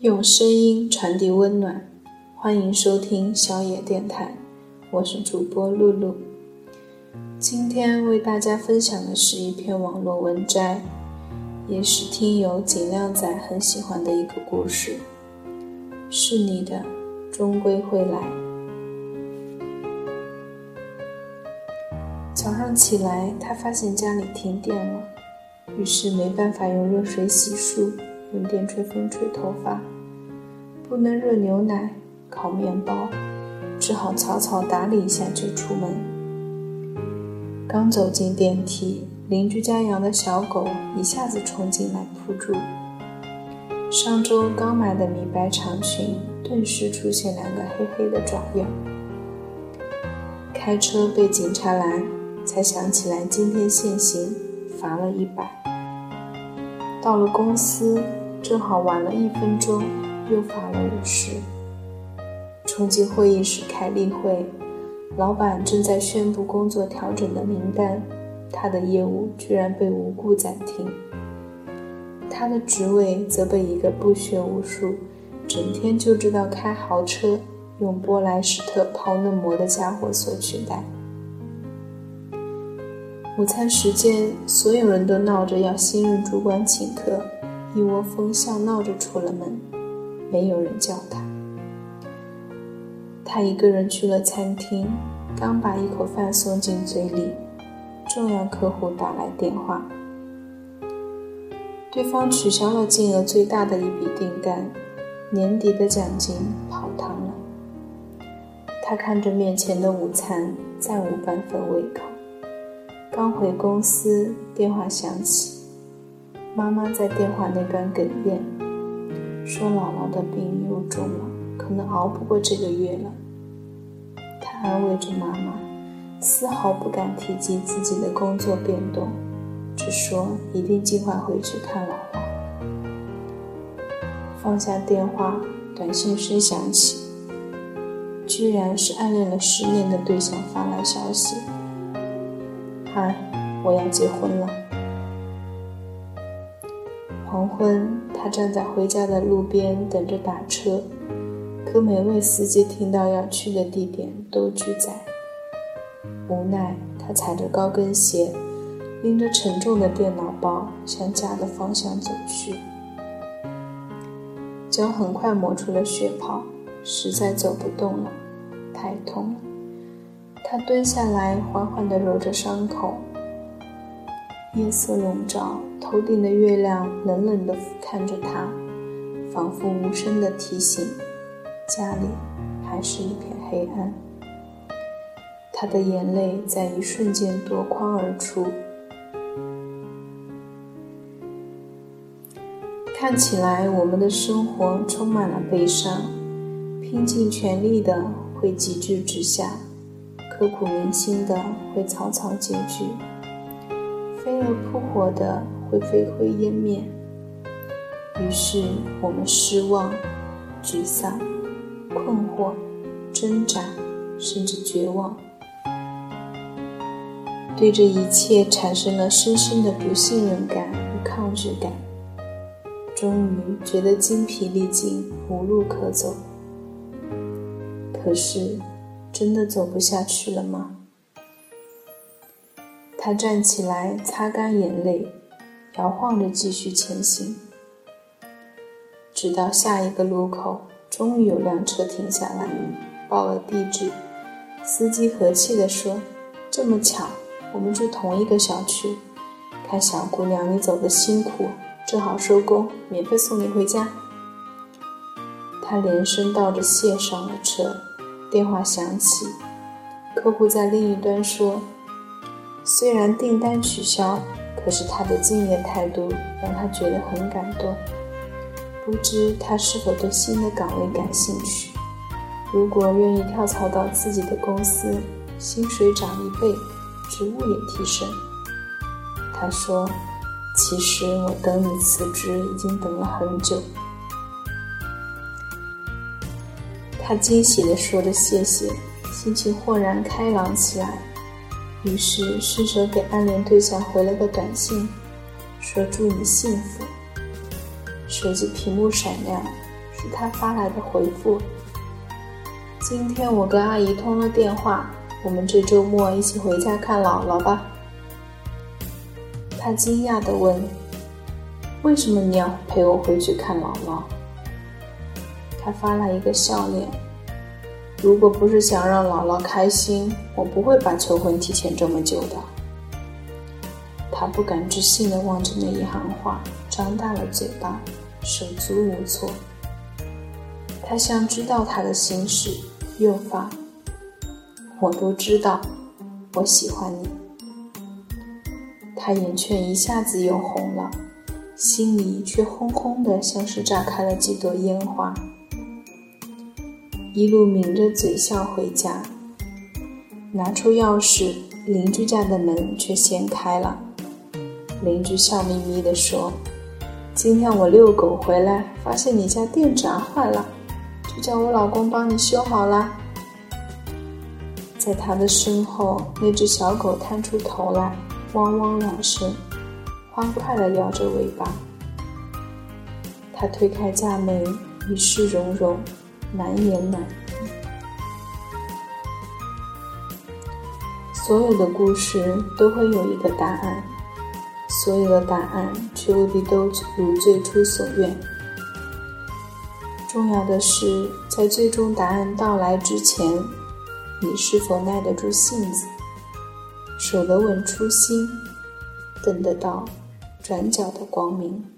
用声音传递温暖，欢迎收听小野电台，我是主播露露。今天为大家分享的是一篇网络文摘，也是听友锦靓仔很喜欢的一个故事。是你的，终归会来。早上起来，他发现家里停电了，于是没办法用热水洗漱。用电吹风吹头发，不能热牛奶、烤面包，只好草草打理一下就出门。刚走进电梯，邻居家养的小狗一下子冲进来扑住。上周刚买的米白长裙顿时出现两个黑黑的爪印。开车被警察拦，才想起来今天限行，罚了一百。到了公司。正好晚了一分钟，又罚了五十。冲进会议室开例会，老板正在宣布工作调整的名单，他的业务居然被无故暂停。他的职位则被一个不学无术、整天就知道开豪车、用波莱史特泡嫩膜的家伙所取代。午餐时间，所有人都闹着要新任主管请客。一窝蜂笑闹着出了门，没有人叫他。他一个人去了餐厅，刚把一口饭送进嘴里，重要客户打来电话，对方取消了金额最大的一笔订单，年底的奖金泡汤了。他看着面前的午餐，再无半分胃口。刚回公司，电话响起。妈妈在电话那端哽咽，说：“姥姥的病又重了，可能熬不过这个月了。”他安慰着妈妈，丝毫不敢提及自己的工作变动，只说一定尽快回去看姥姥。放下电话，短信声响起，居然是暗恋了十年的对象发来消息：“嗨，我要结婚了。”黄昏，站在回家的路边等着打车，可每位司机听到要去的地点都拒载。无奈，他踩着高跟鞋，拎着沉重的电脑包向家的方向走去。脚很快磨出了血泡，实在走不动了，太痛了。他蹲下来，缓缓地揉着伤口。夜色笼罩，头顶的月亮冷冷地俯瞰着他，仿佛无声地提醒：家里还是一片黑暗。他的眼泪在一瞬间夺眶而出。看起来，我们的生活充满了悲伤，拼尽全力的会急剧直下，刻骨铭心的会草草结局。飞蛾扑火的会飞灰烟灭，于是我们失望、沮丧、困惑、挣扎，甚至绝望，对这一切产生了深深的不信任感与抗拒感，终于觉得精疲力尽、无路可走。可是，真的走不下去了吗？他站起来，擦干眼泪，摇晃着继续前行，直到下一个路口，终于有辆车停下来，报了地址。司机和气地说：“这么巧，我们住同一个小区。看小姑娘你走的辛苦，正好收工，免费送你回家。”他连声道着谢，上了车。电话响起，客户在另一端说。虽然订单取消，可是他的敬业态度让他觉得很感动。不知他是否对新的岗位感兴趣？如果愿意跳槽到自己的公司，薪水涨一倍，职务也提升。他说：“其实我等你辞职已经等了很久。”他惊喜地说着谢谢，心情豁然开朗起来。于是顺手给暗恋对象回了个短信，说祝你幸福。手机屏幕闪亮，是他发来的回复。今天我跟阿姨通了电话，我们这周末一起回家看姥姥吧。他惊讶地问：“为什么你要陪我回去看姥姥？”他发来一个笑脸。如果不是想让姥姥开心，我不会把求婚提前这么久的。他不敢置信地望着那一行话，张大了嘴巴，手足无措。他像知道他的心事，又发：“我都知道，我喜欢你。”他眼圈一下子又红了，心里却轰轰的，像是炸开了几朵烟花。一路抿着嘴笑回家，拿出钥匙，邻居家的门却先开了。邻居笑眯眯地说：“今天我遛狗回来，发现你家电闸坏了，就叫我老公帮你修好了。”在他的身后，那只小狗探出头来，汪汪两声，欢快地摇着尾巴。他推开家门，一世融融。难言难。所有的故事都会有一个答案，所有的答案却未必都如最初所愿。重要的是，在最终答案到来之前，你是否耐得住性子，守得稳初心，等得到转角的光明。